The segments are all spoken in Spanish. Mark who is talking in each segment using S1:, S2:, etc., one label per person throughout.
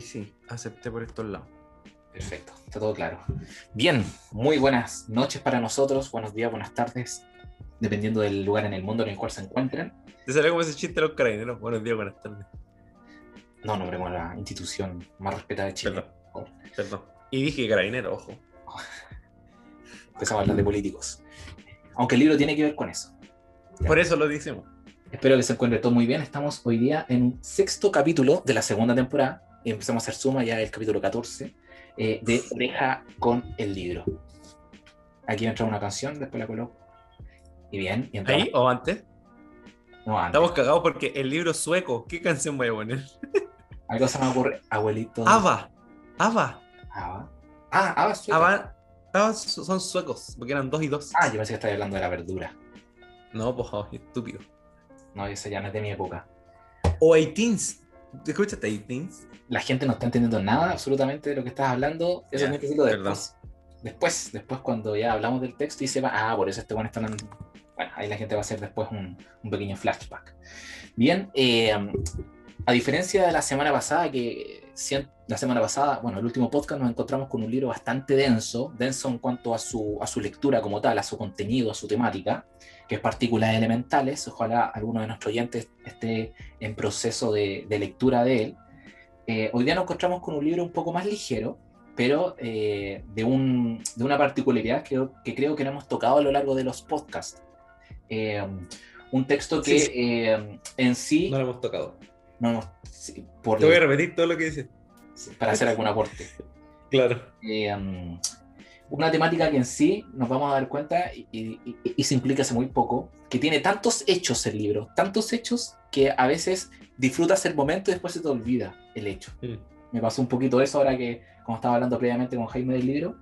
S1: ahí sí, acepté por estos lados.
S2: Perfecto, está todo claro. Bien, muy buenas noches para nosotros, buenos días, buenas tardes, dependiendo del lugar en el mundo en el cual se encuentren.
S1: ¿Te sale como ese chiste de los carabineros? Buenos días, buenas tardes.
S2: No, nombremos la institución más respetada de Chile.
S1: Perdón, perdón. Y dije carabinero, ojo.
S2: Empezamos a hablar de políticos. Aunque el libro tiene que ver con eso.
S1: Por eso lo decimos.
S2: Espero que se encuentre todo muy bien. Estamos hoy día en un sexto capítulo de la segunda temporada. Y empezamos a hacer suma ya el capítulo 14 eh, de Oreja con el libro. Aquí entra una canción, después la coloco. Y bien. Y entra-
S1: ¿Ahí o antes?
S2: No, antes.
S1: Estamos cagados porque el libro sueco, ¿qué canción voy a poner?
S2: Algo se me ocurre. Abuelito.
S1: Ava. Ava.
S2: Ava. Ah, Ava sueca.
S1: Ava. Ava son suecos, porque eran dos y dos.
S2: Ah, yo pensé que estaba hablando de la verdura.
S1: No, pues, oh, estúpido.
S2: No, ese ya no es de mi época.
S1: O 18s. ¿Te escuchaste 18s?
S2: La gente no está entendiendo nada absolutamente de lo que estás hablando. Eso
S1: Ya,
S2: es necesito
S1: perdón.
S2: después. Después, después cuando ya hablamos del texto y sepa, ah, por eso este bueno está hablando. Bueno, ahí la gente va a hacer después un, un pequeño flashback. Bien, eh, a diferencia de la semana pasada, que la semana pasada, bueno, el último podcast nos encontramos con un libro bastante denso, denso en cuanto a su, a su lectura como tal, a su contenido, a su temática, que es Partículas Elementales. Ojalá alguno de nuestros oyentes esté en proceso de, de lectura de él. Eh, hoy día nos encontramos con un libro un poco más ligero, pero eh, de, un- de una particularidad que, que creo que no hemos tocado a lo largo de los podcasts. Eh, un texto que
S1: Sí, sí.
S2: eh, en sí,
S1: No lo hemos tocado.
S2: No por,
S1: Te voy a repetir todo lo que dices.
S2: para hacer algún aporte.
S1: Claro.
S2: Eh, um, una temática que en sí nos vamos a dar cuenta y, y- y- y se implica hace muy poco, que tiene tantos hechos el libro, tantos hechos que a veces disfrutas el momento y después se te olvida el hecho.
S1: Mm.
S2: Me pasó un poquito eso ahora que, como estaba hablando previamente con Jaime del libro,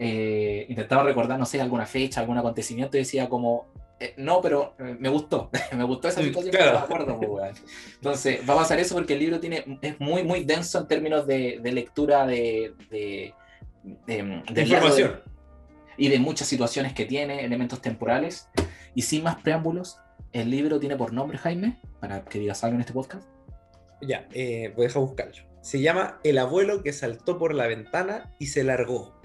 S2: eh, intentaba recordar, no sé, alguna fecha, algún acontecimiento y decía como, eh, no, pero eh, me gustó, me gustó esa
S1: Mm,
S2: situación,
S1: claro.
S2: no me acuerdo, pues, weón. Entonces, va a pasar eso porque el libro tiene, es muy, muy denso en términos de, de lectura de, de, de-
S1: Información.
S2: y de muchas situaciones que tiene, elementos temporales. Y sin más preámbulos, el libro tiene por nombre, Jaime, para que digas algo en este podcast.
S1: Ya, eh, voy a dejar buscarlo. Se llama El abuelo que saltó por la ventana y se largó.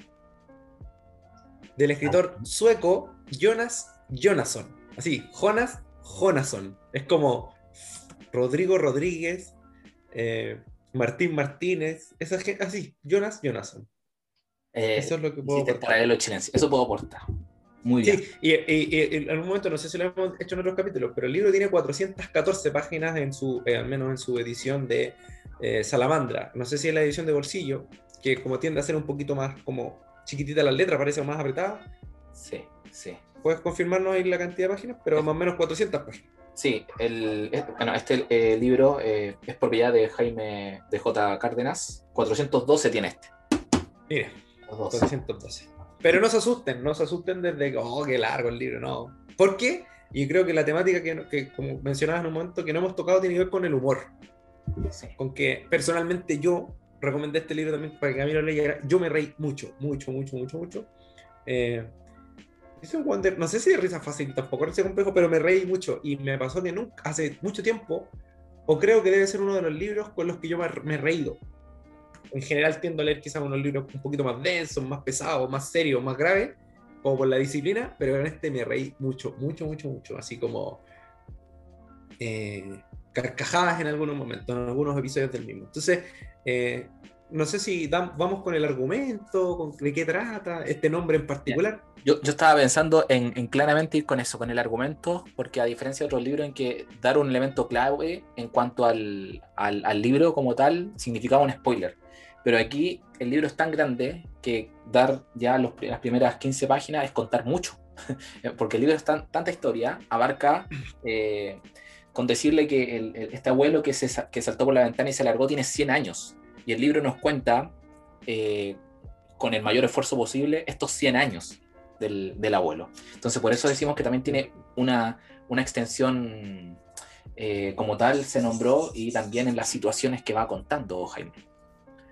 S1: Del escritor sueco Jonas Jonasson. Así, Jonas Jonasson. Es como Rodrigo Rodríguez, eh, Martín Martínez. Esa es que- así, Jonas Jonasson.
S2: Eh,
S1: Eso es lo que puedo aportar.
S2: paralelo chilense. Eso puedo aportar. Muy bien.
S1: Sí, y, y- y en algún momento, no sé si lo hemos hecho en otros capítulos, pero el libro tiene 414 páginas en su, eh, al menos en su edición de eh, Salamandra. No sé si es la edición de bolsillo, que como tiende a ser un poquito más como chiquitita las letras, parece más apretada.
S2: Sí, sí.
S1: Puedes confirmarnos ahí la cantidad de páginas, pero más o menos 400 páginas.
S2: Sí, el, es- bueno, este eh, libro eh, es propiedad de Jaime de J. Cárdenas. 412 tiene este. Dos.
S1: 412. Pero no se asusten, no se asusten desde que, oh, qué largo el libro, no. ¿Por qué? Y creo que la temática que, que, como mencionabas en un momento, que no hemos tocado tiene que ver con el humor.
S2: Sí.
S1: con que personalmente yo recomendé este libro también para que a mí lo leyera. Yo me reí mucho, mucho, mucho, mucho, mucho. Eh, es un Wonder, no sé si de risa fácil, tampoco es complejo, pero me reí mucho y me pasó que nunca, hace mucho tiempo, o creo que debe ser uno de los libros con los que yo me he reído. En general tiendo a leer quizás unos libros un poquito más densos, más pesados, más serios, más graves, como por la disciplina, pero en este me reí mucho, mucho, mucho, mucho, así como eh, carcajadas en algunos momentos, en algunos episodios del mismo. Entonces, eh, no sé si vamos con el argumento, con de qué trata, este nombre en particular.
S2: Yo, yo estaba pensando en, en claramente ir con eso, con el argumento, porque a diferencia de otros libros en que dar un elemento clave en cuanto al, al- libro como tal significaba un spoiler. Pero aquí el libro es tan grande que dar ya las primeras 15 páginas es contar mucho. porque el libro es tan, tanta historia, abarca eh, con decirle que el- el- este abuelo que, se, que saltó por la ventana y se largó tiene 100 años. Y el libro nos cuenta, eh, con el mayor esfuerzo posible, estos 100 años del, del abuelo. Entonces, por eso decimos que también tiene una, una extensión eh, como tal, se nombró, y también en las situaciones que va contando Jaime.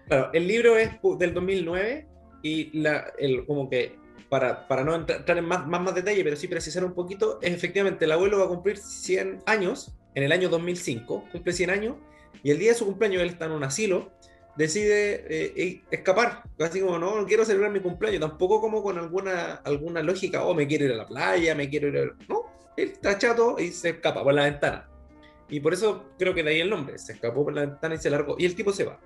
S1: Claro, el libro es del 2009 y la, el, como que, para, para no entra- entrar en más, más, más detalle, pero sí precisar un poquito, es efectivamente el abuelo va a cumplir 100 años en el año 2005, cumple 100 años, y el día de su cumpleaños él está en un asilo decide eh, escapar. Así como, no, no quiero celebrar mi cumpleaños. Tampoco como con alguna, alguna lógica, oh, me quiero ir a la playa, me quiero ir a... No, él está chato y se escapa por la ventana. Y por eso creo que de ahí el nombre. Se escapó por la ventana y se largó. Y el tipo se va.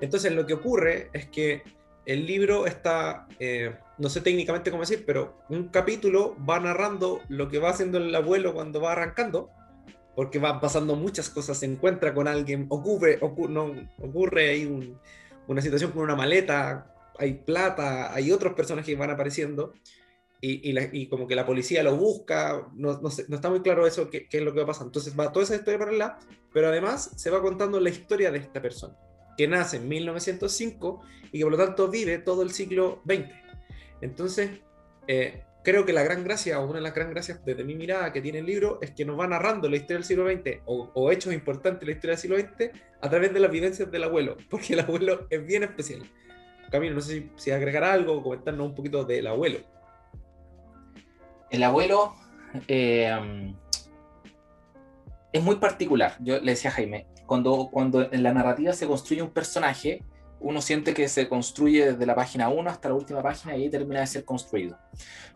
S1: Entonces lo que ocurre es que el libro está, eh, no sé técnicamente cómo decir, pero un capítulo va narrando lo que va haciendo el abuelo cuando va arrancando porque van pasando muchas cosas, se encuentra con alguien, ocurre, no, ocurre ahí una situación con una maleta, hay plata, hay otros personajes que van apareciendo y, y, como que la policía lo busca, no, no, no está muy claro eso, qué, qué, es lo que va a pasar. Entonces va toda esa historia para allá, pero además se va contando la historia de esta persona, que nace en 1905 y que por lo tanto vive todo el siglo XX. Entonces, eh, creo que la gran gracia, o una de las gran gracias desde mi mirada que tiene el libro, es que nos va narrando la historia del siglo XX o, hechos importantes de la historia del siglo XX a través de las vivencias del abuelo, porque el abuelo es bien especial. Camilo, no sé si, si agregar algo o comentarnos un poquito del abuelo.
S2: El abuelo eh, es muy particular. Yo le decía a Jaime, cuando, cuando en la narrativa se construye un personaje, uno siente que se construye desde la página 1 hasta la última página y ahí termina de ser construido.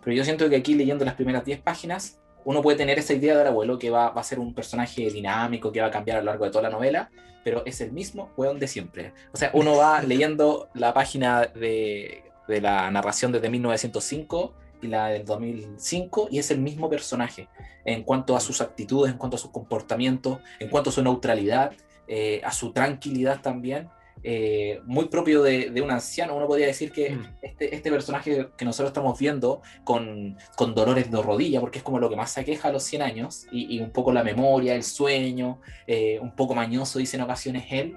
S2: Pero yo siento que aquí leyendo las primeras 10 páginas, uno puede tener esa idea del abuelo que va, va, a ser un personaje dinámico, que va a cambiar a lo largo de toda la novela, pero es el mismo weón de siempre. O sea, uno va leyendo la página de, de la narración desde 1905 y la del 2005 y es el mismo personaje en cuanto a sus actitudes, en cuanto a sus comportamientos, en cuanto a su neutralidad, eh, a su tranquilidad también. Eh, muy propio de, un anciano. Uno podría decir que mm. este, este, personaje que nosotros estamos viendo con, con, dolores de rodilla, porque es como lo que más se aqueja a los 100 años, y, un poco la memoria, el sueño, eh, un poco mañoso, dice en ocasiones él.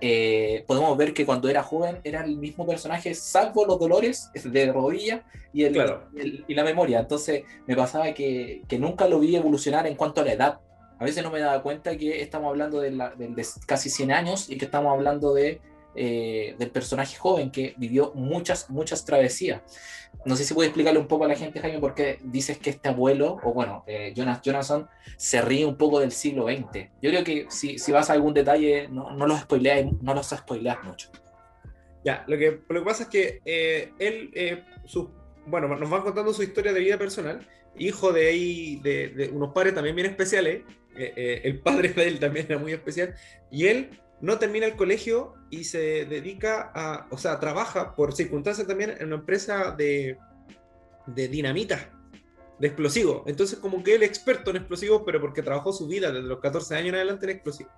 S2: Eh, podemos ver que cuando era joven era el mismo personaje, salvo los dolores de rodilla y, el, y la memoria. Entonces me pasaba que, que nunca lo vi evolucionar en cuanto a la edad a veces no me daba cuenta que estamos hablando de, casi 100 años y que estamos hablando de, eh, del personaje joven que vivió muchas, muchas travesías. No sé si puedes explicarle un poco a la gente, Jaime, por qué dices que este abuelo, o bueno, eh, Jonas Jonathan, se ríe un poco del siglo XX. Yo creo que si, si vas a algún detalle, no, no los spoileas, no los spoileas mucho.
S1: Ya, lo que, lo que pasa es que eh, él, su, bueno, nos va contando su historia de vida personal, hijo de de, de unos padres también bien especiales, eh, eh, el padre de él también era muy especial, y él no termina el colegio y se dedica a, o sea, trabaja por circunstancias también en una empresa de, de dinamita, de explosivos. Entonces, como que él es experto en explosivos, pero porque trabajó su vida desde los 14 años en adelante en explosivos.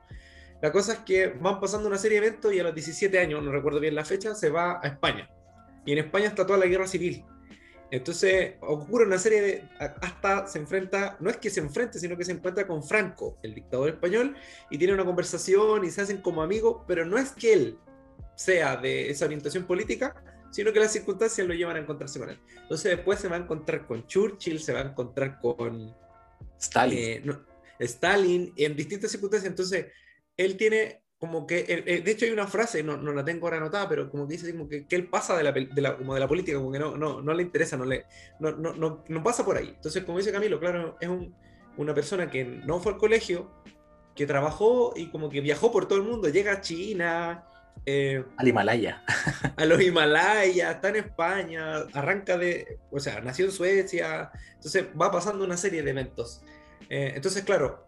S1: La cosa es que van pasando una serie de eventos y a los 17 años, no recuerdo bien la fecha, se va a España. Y en España está toda la guerra civil. Entonces ocurre una serie de. Hasta se enfrenta, no es que se enfrente, sino que se encuentra con Franco, el dictador español, y tiene una conversación y se hacen como amigos, pero no es que él sea de esa orientación política, sino que las circunstancias lo llevan a encontrarse con él. Entonces después se va a encontrar con Churchill, se va a encontrar con
S2: Stalin. Eh,
S1: Stalin, en distintas circunstancias. Entonces él tiene como que, eh, eh, de hecho hay una frase, no, no, la tengo ahora anotada, pero como que dice como que, que él pasa de la, de la, como de la política, como que no, no, no le interesa, no, le, no, no, no, pasa por ahí. Entonces, como dice Camilo, claro, es un, una persona que no fue al colegio, que trabajó y como que viajó por todo el mundo, llega a China.
S2: Eh, al Himalaya.
S1: A los Himalayas, está en España, arranca de, o sea, nació en Suecia, entonces va pasando una serie de eventos. entonces, claro,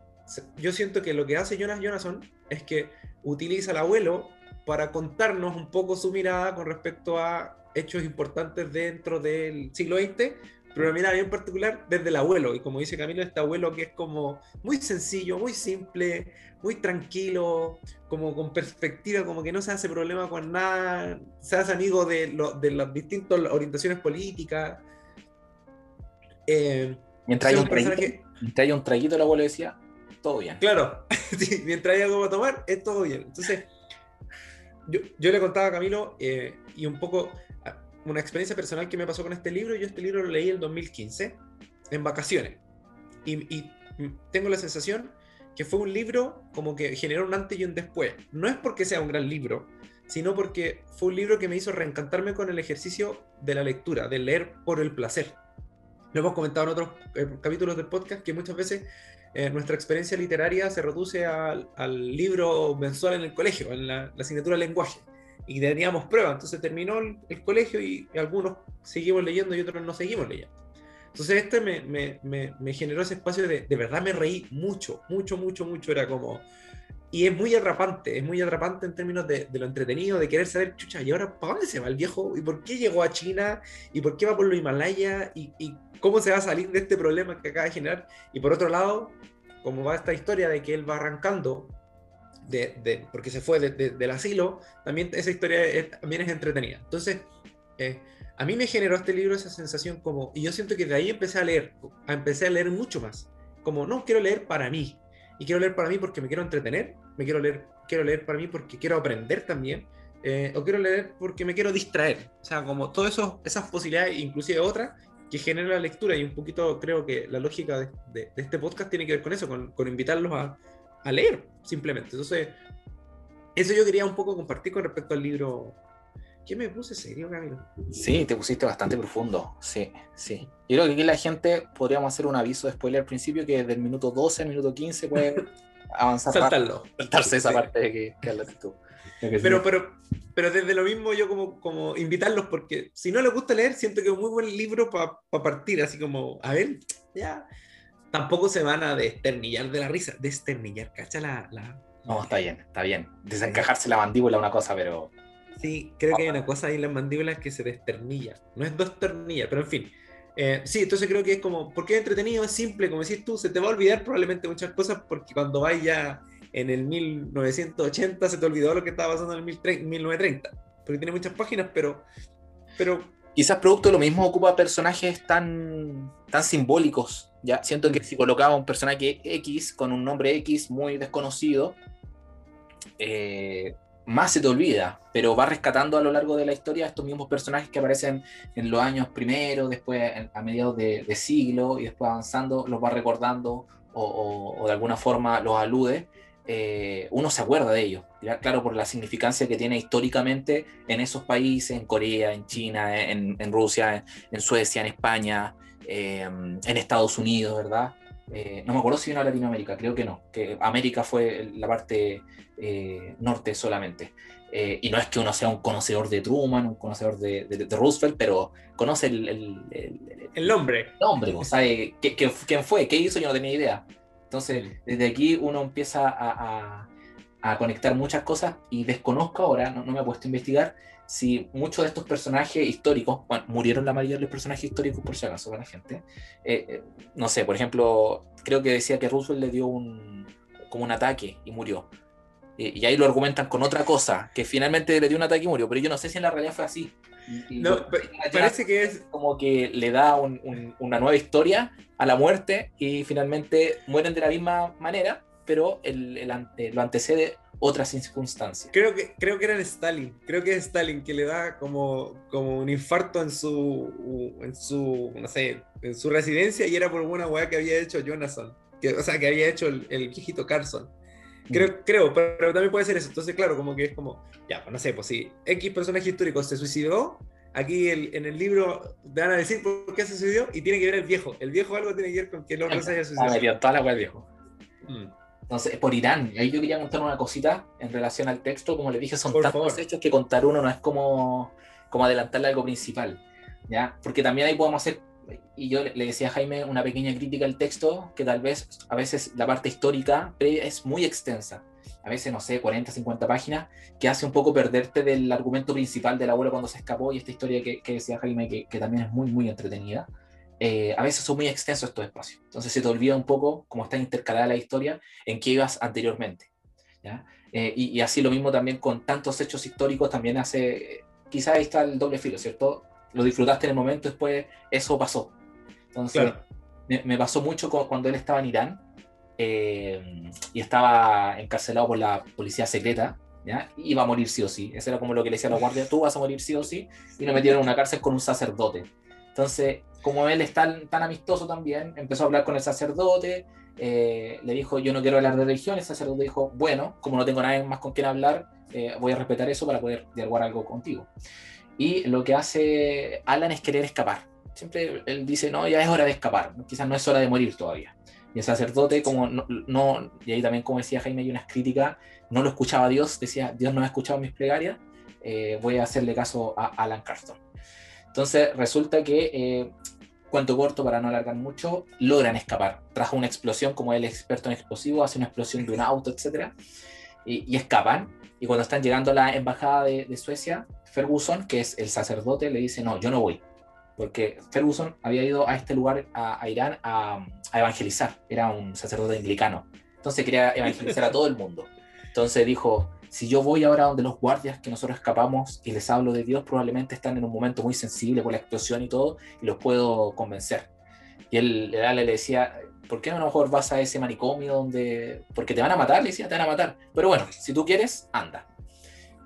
S1: yo siento que lo que hace Jonas Jonasson es que utiliza al abuelo para contarnos un poco su mirada con respecto a hechos importantes dentro del siglo XX, pero una mirada bien particular desde el abuelo. Y como dice Camilo, este abuelo que es como muy sencillo, muy simple, muy tranquilo, como con perspectiva, como que no se hace problema con nada, se hace amigo de, de las distintas orientaciones políticas.
S2: Eh, mientras, hay un traguito, mientras hay un traguito, el abuelo decía, todo bien.
S1: Claro, mientras hay algo para tomar, es todo bien. Entonces, yo, yo le contaba a Camilo eh, y un poco una experiencia personal que me pasó con este libro. Yo este libro lo leí en 2015, en vacaciones. Y, y tengo la sensación que fue un libro como que generó un antes y un después. No es porque sea un gran libro, sino porque fue un libro que me hizo reencantarme con el ejercicio de la lectura, de leer por el placer. Lo hemos comentado en otros eh, capítulos del podcast que muchas veces eh, nuestra experiencia literaria se reduce al, al, libro mensual en el colegio, en la, asignatura de lenguaje. Y teníamos pruebas, entonces terminó el, colegio y, algunos seguimos leyendo y otros no seguimos leyendo. Entonces este me, me, me, me generó ese espacio de, de verdad me reí mucho, mucho, mucho, mucho. Era como, y es muy atrapante, es muy atrapante en términos de, lo entretenido, de querer saber, chucha, ¿y ahora para dónde se va el viejo? ¿Y por qué llegó a China? ¿Y por qué va por los Himalaya? ¿Y, cómo se va a salir de este problema que acaba de generar? Y por otro lado, como va esta historia de que él va arrancando, de, porque se fue del asilo, también esa historia también es entretenida. Entonces, eh, a mí me generó este libro esa sensación como, y yo siento que de ahí empecé a leer, a empecé a leer mucho más, como, no, quiero leer para mí, y quiero leer para mí porque me quiero entretener, me quiero leer, quiero leer para mí porque quiero aprender también, eh, o quiero leer porque me quiero distraer. O sea, como todas esas posibilidades, inclusive otras, que genera la lectura y un poquito creo que la lógica de, de, este podcast tiene que ver con eso, con, con invitarlos a, a, leer, simplemente. Entonces, eso yo quería un poco compartir con respecto al libro ¿Qué me puse serio, Camilo?
S2: Sí, te pusiste bastante profundo. Sí, sí. Yo creo que aquí la gente podríamos hacer un aviso de spoiler al principio que del minuto 12 al minuto 15 puede avanzar.
S1: Saltarlo.
S2: Saltarse esa parte de que, que hablas tú.
S1: Pero, pero, pero desde lo mismo yo como, como invitarlos porque si no les gusta leer, siento que es un muy buen libro para partir, así como, a ver, ya. Tampoco se van a desternillar de la risa, desternillar, cacha la... la...
S2: No, está bien, está bien. Desencajarse la mandíbula una cosa, pero
S1: Sí, creo que hay una cosa ahí en las mandíbulas que se desternilla. No es dos ternillas, pero en fin. Eh, sí, entonces creo que es como, porque es entretenido, es simple, como decís tú, se te va a olvidar probablemente muchas cosas porque cuando vaya en el 1980 se te olvidó lo que estaba pasando en el 1930, porque tiene muchas páginas, pero... pero
S2: Quizás producto lo mismo ocupa personajes tan, tan simbólicos. Ya siento que si colocaba un personaje X con un nombre X muy desconocido, eh, más se te olvida, pero va rescatando a lo largo de la historia estos mismos personajes que aparecen en los años primeros, después a mediados de, siglo y después avanzando, los va recordando o, de alguna forma los alude. Eh, uno se acuerda de ellos, claro, por la significancia que tiene históricamente en esos países, en Corea, en China, en, Rusia, en, Suecia, en España, eh, en Estados Unidos, ¿verdad? Eh, no me acuerdo si vino a Latinoamérica, creo que no, que América fue la parte eh, norte solamente. Eh, y no es que uno sea un conocedor de Truman, un conocedor de, Roosevelt, pero conoce el,
S1: el, el, nombre.
S2: El nombre, ¿sabe? ¿Quién fue? ¿Qué hizo? Yo no tenía idea. Entonces, desde aquí uno empieza a, a, conectar muchas cosas y desconozco ahora, no, no me he puesto a investigar, si muchos de estos personajes históricos, bueno, murieron la mayoría de los personajes históricos por si acaso para la gente, eh, eh, no sé, por ejemplo, creo que decía que Roosevelt le dio un, como un ataque y murió. y ahí lo argumentan con otra cosa, que finalmente le dio un ataque y murió, pero yo no sé si en la realidad fue así.
S1: no, parece que es
S2: como que le da una nueva historia a la muerte y finalmente mueren de la misma manera, pero el, el, lo antecede otras circunstancias.
S1: Creo que, creo que era Stalin, creo que es Stalin que le da como, como un infarto en su, en su, no sé, en su residencia y era por una weá que había hecho Jonathan, que, o sea, que había hecho el, el viejito Carson. Creo, mm. creo pero, también puede ser eso. Entonces, claro, como que es como, ya, pues no sé, pues si X personaje histórico se suicidó, aquí en el libro te van a decir por qué se suicidó y tiene que ver el viejo. El viejo algo tiene que ver con que el hombre se haya suicidado.
S2: Ah, toda la weá viejo. Mm. Entonces, por Irán, ahí yo quería contar una cosita en relación al texto, como les dije, son tantos hechos que contar uno no es como, como adelantarle algo principal, ¿ya? Porque también ahí podemos hacer, y yo le decía a Jaime una pequeña crítica al texto, que tal vez a veces la parte histórica es muy extensa, a veces, no sé, 40, 50 páginas, que hace un poco perderte del argumento principal del abuelo cuando se escapó y esta historia que, que decía Jaime, que, que también es muy, muy entretenida. Eh, a veces son muy extensos estos espacios. Entonces se te olvida un poco cómo está intercalada la historia en qué ibas anteriormente. Eh, y, así lo mismo también con tantos hechos históricos, también hace, quizás ahí está el doble filo, ¿cierto? Lo disfrutaste en el momento, después eso pasó. Entonces, me, pasó mucho cuando él estaba en Irán eh, y estaba encarcelado por la policía secreta. ¿Ya? Iba a morir sí o sí. Eso era como lo que le decía a los guardias, tú vas a morir sí o sí. Y lo metieron en una cárcel con un sacerdote. Entonces, como él es tan, tan amistoso también, empezó a hablar con el sacerdote, eh, le dijo, yo no quiero hablar de religión, el sacerdote dijo, bueno, como no tengo nadie más con quien hablar, eh, voy a respetar eso para poder dialogar algo contigo. Y lo que hace Alan es querer escapar. Siempre él dice, no, ya es hora de escapar, quizás no es hora de morir todavía. Y el sacerdote, como no, y ahí también, como decía Jaime, hay unas críticas, no lo escuchaba Dios, decía, Dios no ha escuchado mis plegarias, eh, voy a hacerle caso a Alan Carston. Entonces resulta que, eh, cuanto corto para no alargar mucho, logran escapar. Trajo una explosión, como es experto en explosivos, hace una explosión de un auto, etc. Y, escapan. Y cuando están llegando a la embajada de, Suecia, Ferguson, que es el sacerdote, le dice, no, yo no voy. Porque Ferguson había ido a este lugar, a, Irán, a, a evangelizar. Era un sacerdote anglicano. Entonces quería evangelizar a todo el mundo. Entonces dijo, si yo voy ahora donde los guardias que nosotros escapamos y les hablo de Dios, probablemente están en un momento muy sensible por la explosión y todo, y los puedo convencer. Y él, le decía, ¿por qué no a lo mejor vas a ese manicomio donde... Porque te van a matar, le decía, te van a matar. Pero bueno, si tú quieres, anda.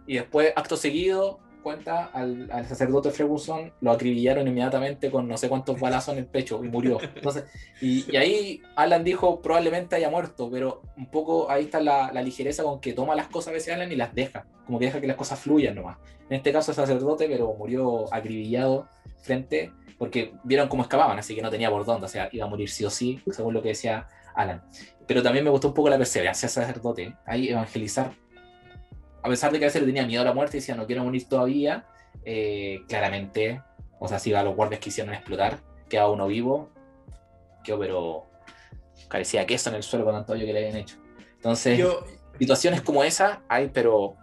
S2: Y después, acto seguido, cuenta, al, sacerdote Ferguson lo acribillaron inmediatamente con no sé cuántos balazos en el pecho y murió. Entonces, y, ahí Alan dijo probablemente haya muerto, pero un poco ahí está la, ligereza con que toma las cosas a veces Alan y las deja, como que deja que las cosas fluyan nomás. En este caso el sacerdote, pero murió acribillado frente, porque vieron cómo escapaban, así que no tenía por dónde, o sea, iba a morir sí o sí, según lo que decía Alan. Pero también me gustó un poco la perseverancia sacerdote, ahí evangelizar a pesar de que a veces le tenía miedo a la muerte y decía no quiero morir todavía, eh, claramente, o sea, si a los guardias quisieron explotar, quedaba uno vivo, quedó pero carecía queso en el suelo con tanto hoyo que le habían hecho. Entonces, situaciones como esa hay, pero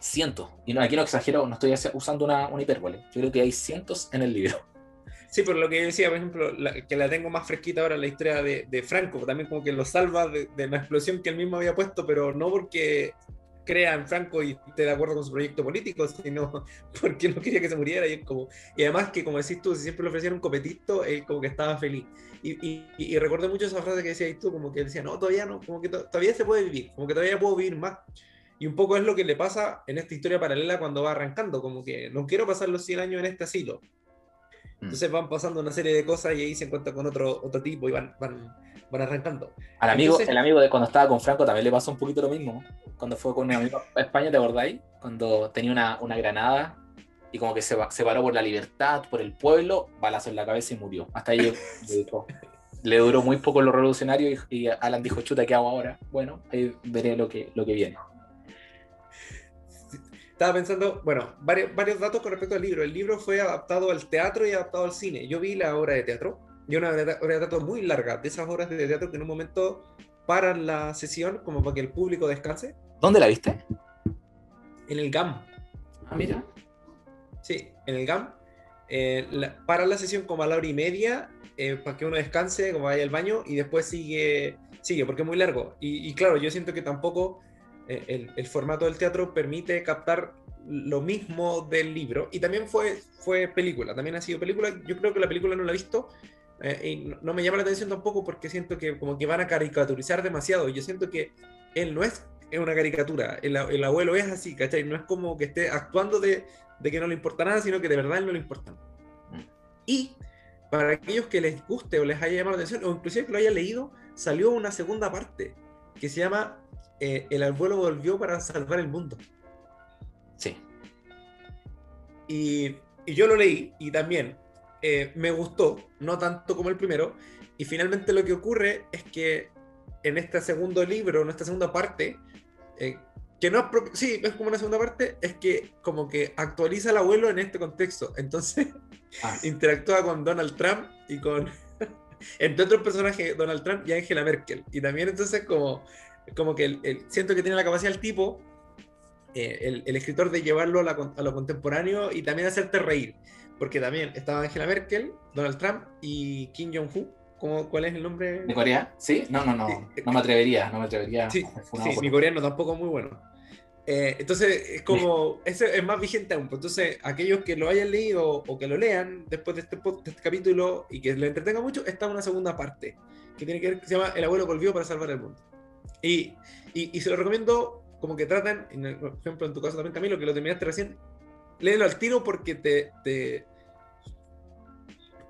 S2: cientos. Y no, aquí no exagero, no estoy usando una, una hipérbole. Yo creo que hay cientos en el libro.
S1: Sí, por lo que yo decía, por ejemplo, que la tengo más fresquita ahora, la historia de, de Franco, también como que lo salva de, de, la explosión que él mismo había puesto, pero no porque crea en Franco y esté de acuerdo con su proyecto político, sino porque no quería que se muriera. Y, como, y además que, como decís tú, si siempre le ofrecieron un copetito, él como que estaba feliz. Y, y, recuerdo mucho esa frase que decías tú, como que él decía, no, todavía no, como que todavía se puede vivir, como que todavía puedo vivir más. Y un poco es lo que le pasa en esta historia paralela cuando va arrancando, como que no quiero pasar los 100 años en este asilo. Mm. Entonces van pasando una serie de cosas y ahí se encuentra con otro, otro tipo y van, van, van arrancando.
S2: Al amigo, el amigo de cuando estaba con Franco también le pasó un poquito lo mismo. Cuando fue con un amigo a España, ¿te acordáis? Cuando tenía una, una granada y como que se, se, paró por la libertad, por el pueblo, balazo en la cabeza y murió. Hasta ahí le, duró muy poco lo revolucionario y, Alan dijo, chuta, ¿qué hago ahora? Bueno, ahí veré lo que, lo que viene.
S1: Estaba pensando, bueno, varios, varios datos con respecto al libro. El libro fue adaptado al teatro y adaptado al cine. Yo vi la obra de teatro y una obra de teatro muy larga, de esas horas de teatro que en un momento paran la sesión como para que el público descanse.
S2: ¿Dónde la viste?
S1: En el GAM.
S2: Ah, mira.
S1: Sí, en el GAM. Eh, para la sesión como a la hora y media eh, para que uno descanse, como vaya al baño y después sigue, sigue porque es muy largo. Y, claro, yo siento que tampoco eh, el, el, formato del teatro permite captar lo mismo del libro. Y también fue, fue película, también ha sido película. Yo creo que la película no la he visto, eh, y no, me llama la atención tampoco porque siento que como que van a caricaturizar demasiado. Yo siento que él no es una caricatura, el, el abuelo es así, ¿cachai? No es como que esté actuando de, de, que no le importa nada, sino que de verdad no le importa. Y para aquellos que les guste o les haya llamado la atención, o inclusive que lo haya leído, salió una segunda parte que se llama eh, El abuelo volvió para salvar el mundo.
S2: Sí.
S1: Y, y yo lo leí y también eh, me gustó, no tanto como el primero, y finalmente lo que ocurre es que en este segundo libro, en esta segunda parte, eh, que no es sí, es como una segunda parte, es que como que actualiza al abuelo en este contexto. Entonces, ah. interactúa con Donald Trump y con, entre otros personajes, Donald Trump y Angela Merkel. Y también entonces como, como que el, siento que tiene la capacidad el tipo, eh, el, el, escritor, de llevarlo a, a, lo contemporáneo y también hacerte reír porque también estaba Angela Merkel, Donald Trump y Kim Jong-un. ¿Cuál es el nombre?
S2: ¿De Corea? ¿Sí? No, no, no. No me atrevería, no me atrevería.
S1: Sí, sí mi coreano tampoco es muy bueno. Eh, entonces, es como, ese es más vigente aún. Pues, entonces, aquellos que lo hayan leído o que lo lean después de este, de este capítulo y que le entretenga mucho, está una segunda parte que tiene que ver, que se llama El abuelo volvió para salvar el mundo. Y, y, y se lo recomiendo como que traten, por ejemplo, en tu caso también, Camilo, que lo terminaste recién, léelo al tiro porque te, te,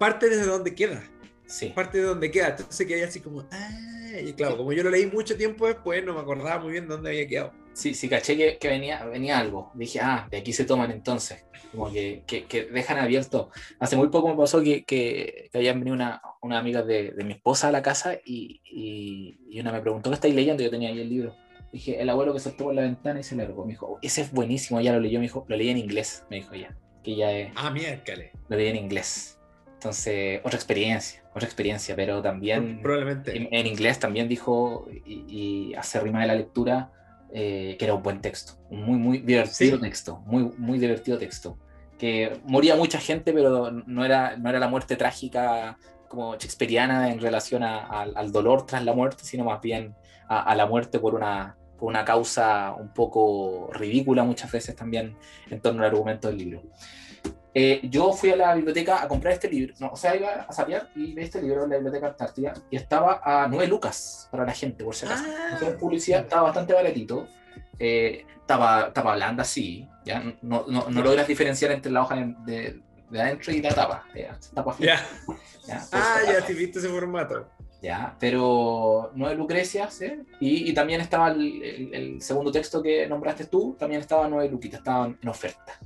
S1: parte desde donde queda. Sí. Parte de donde queda. Entonces quedé así como, ah, y claro, como yo lo leí mucho tiempo después, no me acordaba muy bien dónde había quedado.
S2: sí, sí, caché que, que, venía, venía algo. Dije, ah, de aquí se toman entonces. Como que, que, que dejan abierto. Hace muy poco me pasó que, que, habían venido una, una amiga de, de, mi esposa a la casa y, y, y, una me preguntó qué estáis leyendo. Yo tenía ahí el libro. Dije, el abuelo que saltó por la ventana y se largó. Me dijo, ese es buenísimo, ya lo leyó. Me dijo, lo leí en inglés. Me dijo ya. Que ya es.
S1: Ah, miércoles.
S2: Lo leí en inglés. Entonces, otra experiencia, otra experiencia, pero también.
S1: Probablemente.
S2: En, en inglés también dijo, y, y hace rima de la lectura, eh, que era un buen texto, un muy, muy divertido ¿Sí? texto, muy, muy divertido texto. Que moría mucha gente, pero no era, no era la muerte trágica como shakespeariana en relación a, a, al dolor tras la muerte, sino más bien a, a la muerte por una, por una causa un poco ridícula muchas veces también en torno al argumento del libro. Eh, yo fui a la biblioteca a comprar este libro, no, o sea, iba a salir y vi este libro en la biblioteca Antártida y estaba a 9 lucas para la gente, por si acaso. Ah. Entonces, publicidad estaba bastante baratito, eh, tapa, tapa blanda, sí, ya no, no, no, logras diferenciar entre la hoja de, de, de adentro y la tapa, ya, tapa
S1: yeah. ya, Ah, ya, sí, viste ese formato.
S2: Ya, pero no de Lucrecia, ¿sí? y, y, también estaba el, el, el, segundo texto que nombraste tú, también estaba nueve luquitas, estaban en oferta.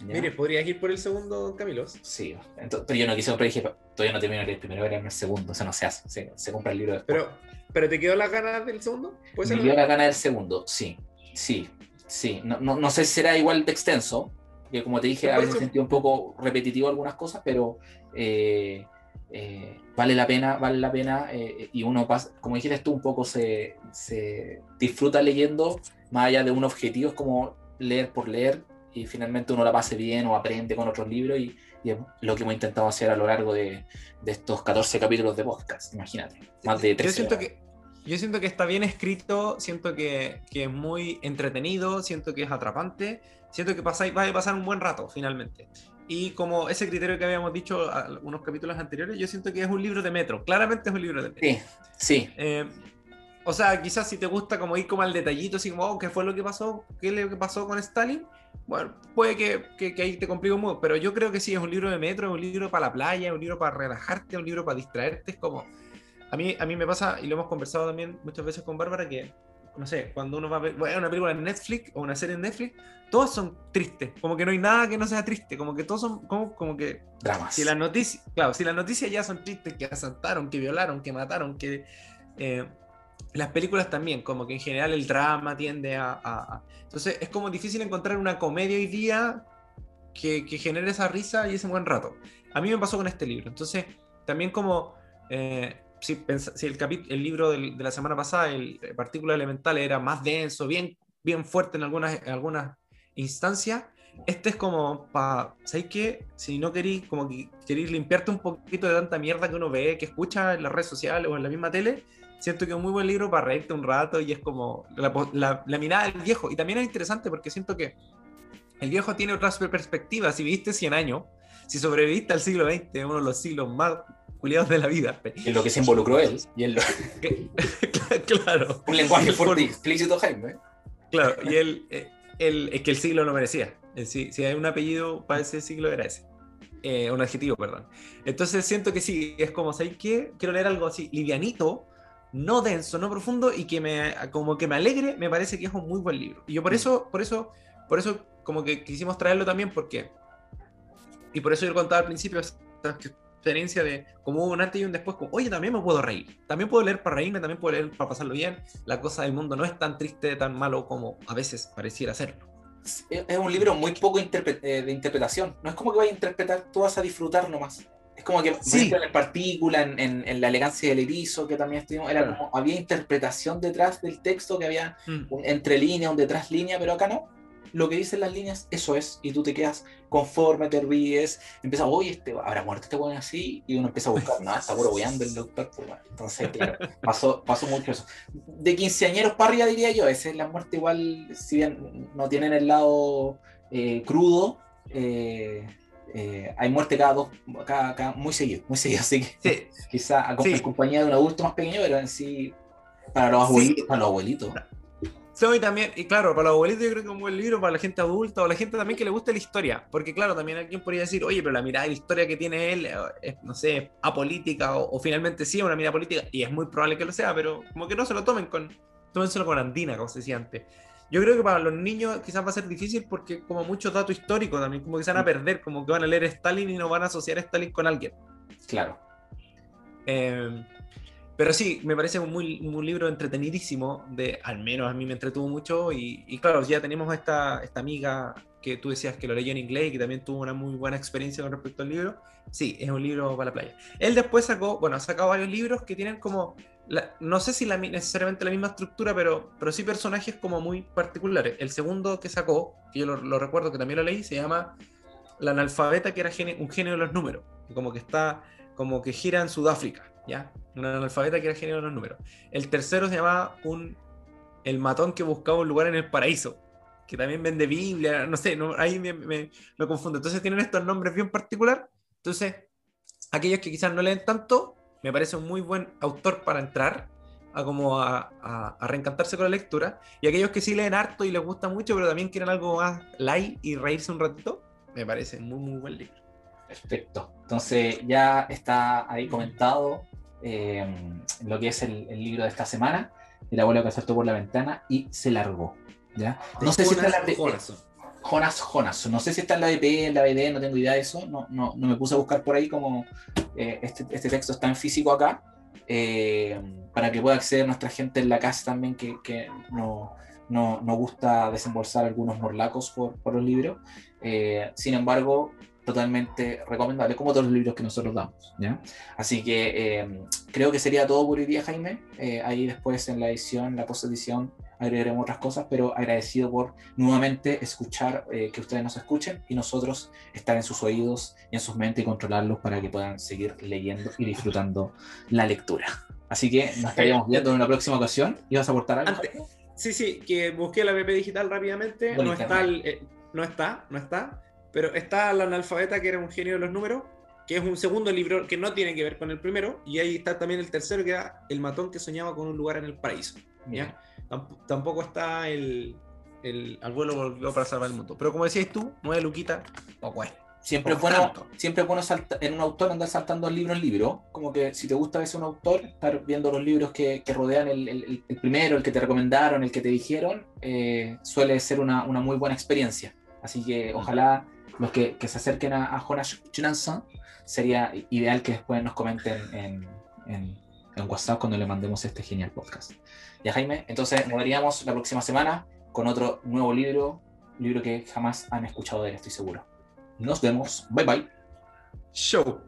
S1: ¿Ya? Mire, ¿podrías ir por el segundo, Camilos?
S2: Sí, entonces, pero yo no quise comprar, dije, todavía no termino el primero, era el segundo, o sea, no se hace, se, se compra el libro después.
S1: Pero, ¿Pero te quedó la gana del segundo?
S2: ¿Puede ser Me quedó la gana del segundo, sí, sí, sí. No, no, no, sé si será igual de extenso, que como te dije, había sentido un poco repetitivo algunas cosas, pero eh, eh, vale la pena, vale la pena, eh, y uno pasa, como dijiste tú, un poco se, se disfruta leyendo, más allá de un objetivo, es como leer por leer, y finalmente uno la pase bien o aprende con otros libros y, y, es lo que hemos intentado hacer a lo largo de, de estos 14 capítulos de podcast, imagínate, más de 13
S1: yo siento que Yo siento que está bien escrito, siento que, que, es muy entretenido, siento que es atrapante, siento que pasa, va a pasar un buen rato finalmente. Y como ese criterio que habíamos dicho unos capítulos anteriores, yo siento que es un libro de metro, claramente es un libro de metro.
S2: Sí, sí.
S1: Eh, o sea, quizás si te gusta como ir como al detallito, así como, oh, ¿qué fue lo que pasó? ¿Qué que pasó con Stalin? Bueno, puede que, que, que ahí te complique mucho, pero yo creo que sí, es un libro de metro, es un libro para la playa, es un libro para relajarte, es un libro para distraerte, es como... A mí, a mí me pasa, y lo hemos conversado también muchas veces con Bárbara, que, no sé, cuando uno va a ver bueno, una película en Netflix o una serie en Netflix, todos son tristes, como que no hay nada que no sea triste, como que todos son como, como que...
S2: Dramas.
S1: Si las noticias, claro, si las noticias ya son tristes, que asaltaron, que violaron, que mataron, que... Eh, las películas también, como que en general el drama tiende a, a, a... Entonces es como difícil encontrar una comedia hoy día que, que, genere esa risa y ese buen rato. A mí me pasó con este libro. Entonces, también como... Eh, si, si el, el, libro del, de la semana pasada, el Partícula Elemental, era más denso, bien, bien fuerte en algunas, en algunas instancias, este es como para, ¿sabéis qué? Si no queréis, como que queréis limpiarte un poquito de tanta mierda que uno ve, que escucha en las redes sociales o en la misma tele, siento que es un muy buen libro para reírte un rato y es como la, la, la, mirada del viejo. Y también es interesante porque siento que el viejo tiene otras perspectivas. Si viviste 100 años, si sobreviviste al siglo XX, uno de los siglos más culiados de la vida.
S2: En lo que se involucró él. Y él lo...
S1: claro.
S2: Un lenguaje fuerte y explícito, Jaime.
S1: Claro, y él, él, es que el siglo lo merecía. Si, si hay un apellido para ese siglo era ese. Eh, un adjetivo, perdón. Entonces siento que sí, es como, ¿sabes qué? Quiero leer algo así, livianito, no denso, no profundo y que me como que me alegre, me parece que es un muy buen libro. Y yo por eso, por eso, por eso como que quisimos traerlo también porque y por eso yo contaba al principio esta experiencia de como un antes y un después, como, oye, también me puedo reír, también puedo leer para reírme, también puedo leer para pasarlo bien. La cosa del mundo no es tan triste, tan malo como a veces pareciera serlo.
S2: Es un libro muy poco interpre eh, de interpretación. No es como que vayas a interpretar, tú vas a disfrutar nomás. Es como que,
S1: sí.
S2: en partícula, en, en, en, la elegancia del erizo, que también estuvimos, era claro. como, había interpretación detrás del texto, que había mm. un entre línea, un detrás línea, pero acá no. Lo que dicen las líneas, eso es, y tú te quedas conforme, te ríes, empiezas, oye, este, habrá muerto este bueno así, y uno empieza a buscar, no, está puro el doctor. Pues, bueno. Entonces, claro, pasó, pasó mucho eso. De quinceañeros para arriba, diría yo, esa es la muerte igual, si bien no tienen el lado eh, crudo, eh, eh, hay muerte cada dos, cada, cada, muy seguido, muy seguido, así que
S1: sí.
S2: quizá sí. en compañía de un adulto más pequeño, pero en sí, para los abuelitos, sí. para los abuelitos.
S1: Sí, y también, y claro, para los abuelitos yo creo que es un buen libro, para la gente adulta o la gente también que le guste la historia, porque claro, también alguien podría decir, oye, pero la mirada de la historia que tiene él es, no sé, apolítica o, o finalmente sí es una mirada política, y es muy probable que lo sea, pero como que no se lo tomen con, tómenselo con andina, como se decía antes. Yo creo que para los niños quizás va a ser difícil porque como muchos datos históricos también, como que se van a mm. perder, como que van a leer Stalin y no van a asociar a Stalin con alguien.
S2: Claro.
S1: Eh, pero sí, me parece un, muy, un libro entretenidísimo, de, al menos a mí me entretuvo mucho y, claro, ya tenemos esta, esta amiga que tú decías que lo leyó en inglés y que también tuvo una muy buena experiencia con respecto al libro. Sí, es un libro para la playa. Él después sacó, bueno, ha sacado varios libros que tienen como, no sé si la, necesariamente la misma estructura, pero, pero sí personajes como muy particulares. El segundo que sacó, que yo lo, recuerdo que también lo leí, se llama La analfabeta que era un genio de los números, como que está, como que gira en Sudáfrica ¿ya? Un analfabeta que era genio de los números. El tercero se llamaba un, El matón que buscaba un lugar en el paraíso, que también vende Biblia, no sé, ahí me, me, confundo. Entonces tienen estos nombres bien particular. Entonces, aquellos que quizás no leen tanto, me parece un muy buen autor para entrar a como a, a, reencantarse con la lectura. Y aquellos que sí leen harto y les gusta mucho, pero también quieren algo más light y reírse un ratito, me parece muy, muy buen libro.
S2: Perfecto. Entonces ya está ahí comentado eh, lo que es el, libro de esta semana, el abuelo que saltó por la ventana y se largó. ¿ya? No sé si está la Jonas Jonas. No sé si está en la DP, en la BD, no tengo idea de eso. No, no, no me puse a buscar por ahí como eh, este, este, texto está en físico acá. Eh, para que pueda acceder nuestra gente en la casa también que, que no, no, no, gusta desembolsar algunos morlacos por, por los libros. sin embargo, totalmente recomendable, como todos los libros que nosotros damos. ¿ya? Así que eh, creo que sería todo por hoy día, Jaime. Eh, ahí después en la edición, la post-edición, agregaremos otras cosas, pero agradecido por nuevamente escuchar, eh, que ustedes nos escuchen y nosotros estar en sus oídos y en sus mentes y controlarlos para que puedan seguir leyendo y disfrutando la lectura. Así que nos estaríamos viendo en una próxima ocasión. y vas a aportar algo?
S1: sí, sí, que busqué la PP digital rápidamente. no está, no está, no está pero está la analfabeta, que era un genio de los números, que es un segundo libro que no tiene que ver con el primero, y ahí está también el tercero, que era El matón que soñaba con un lugar en el paraíso. ¿ya? Tampoco está el, el Al vuelo volvió para salvar el mundo. Pero como decías tú, nueve luquita, poco es.
S2: Siempre es, bueno, siempre bueno en un autor andar saltando libro en libro. Como que si te gusta ver un autor, estar viendo los libros que, rodean el, primero, el que te recomendaron, el que te dijeron, eh, suele ser una, una, muy buena experiencia. Así que ojalá los que, se acerquen a, Jonas Jonason, sería ideal que después nos comenten en, en, WhatsApp cuando le mandemos este genial podcast. Ya Jaime, entonces nos veríamos la próxima semana con otro nuevo libro, libro que jamás han escuchado de él, estoy seguro. Nos vemos, bye bye.
S1: Show.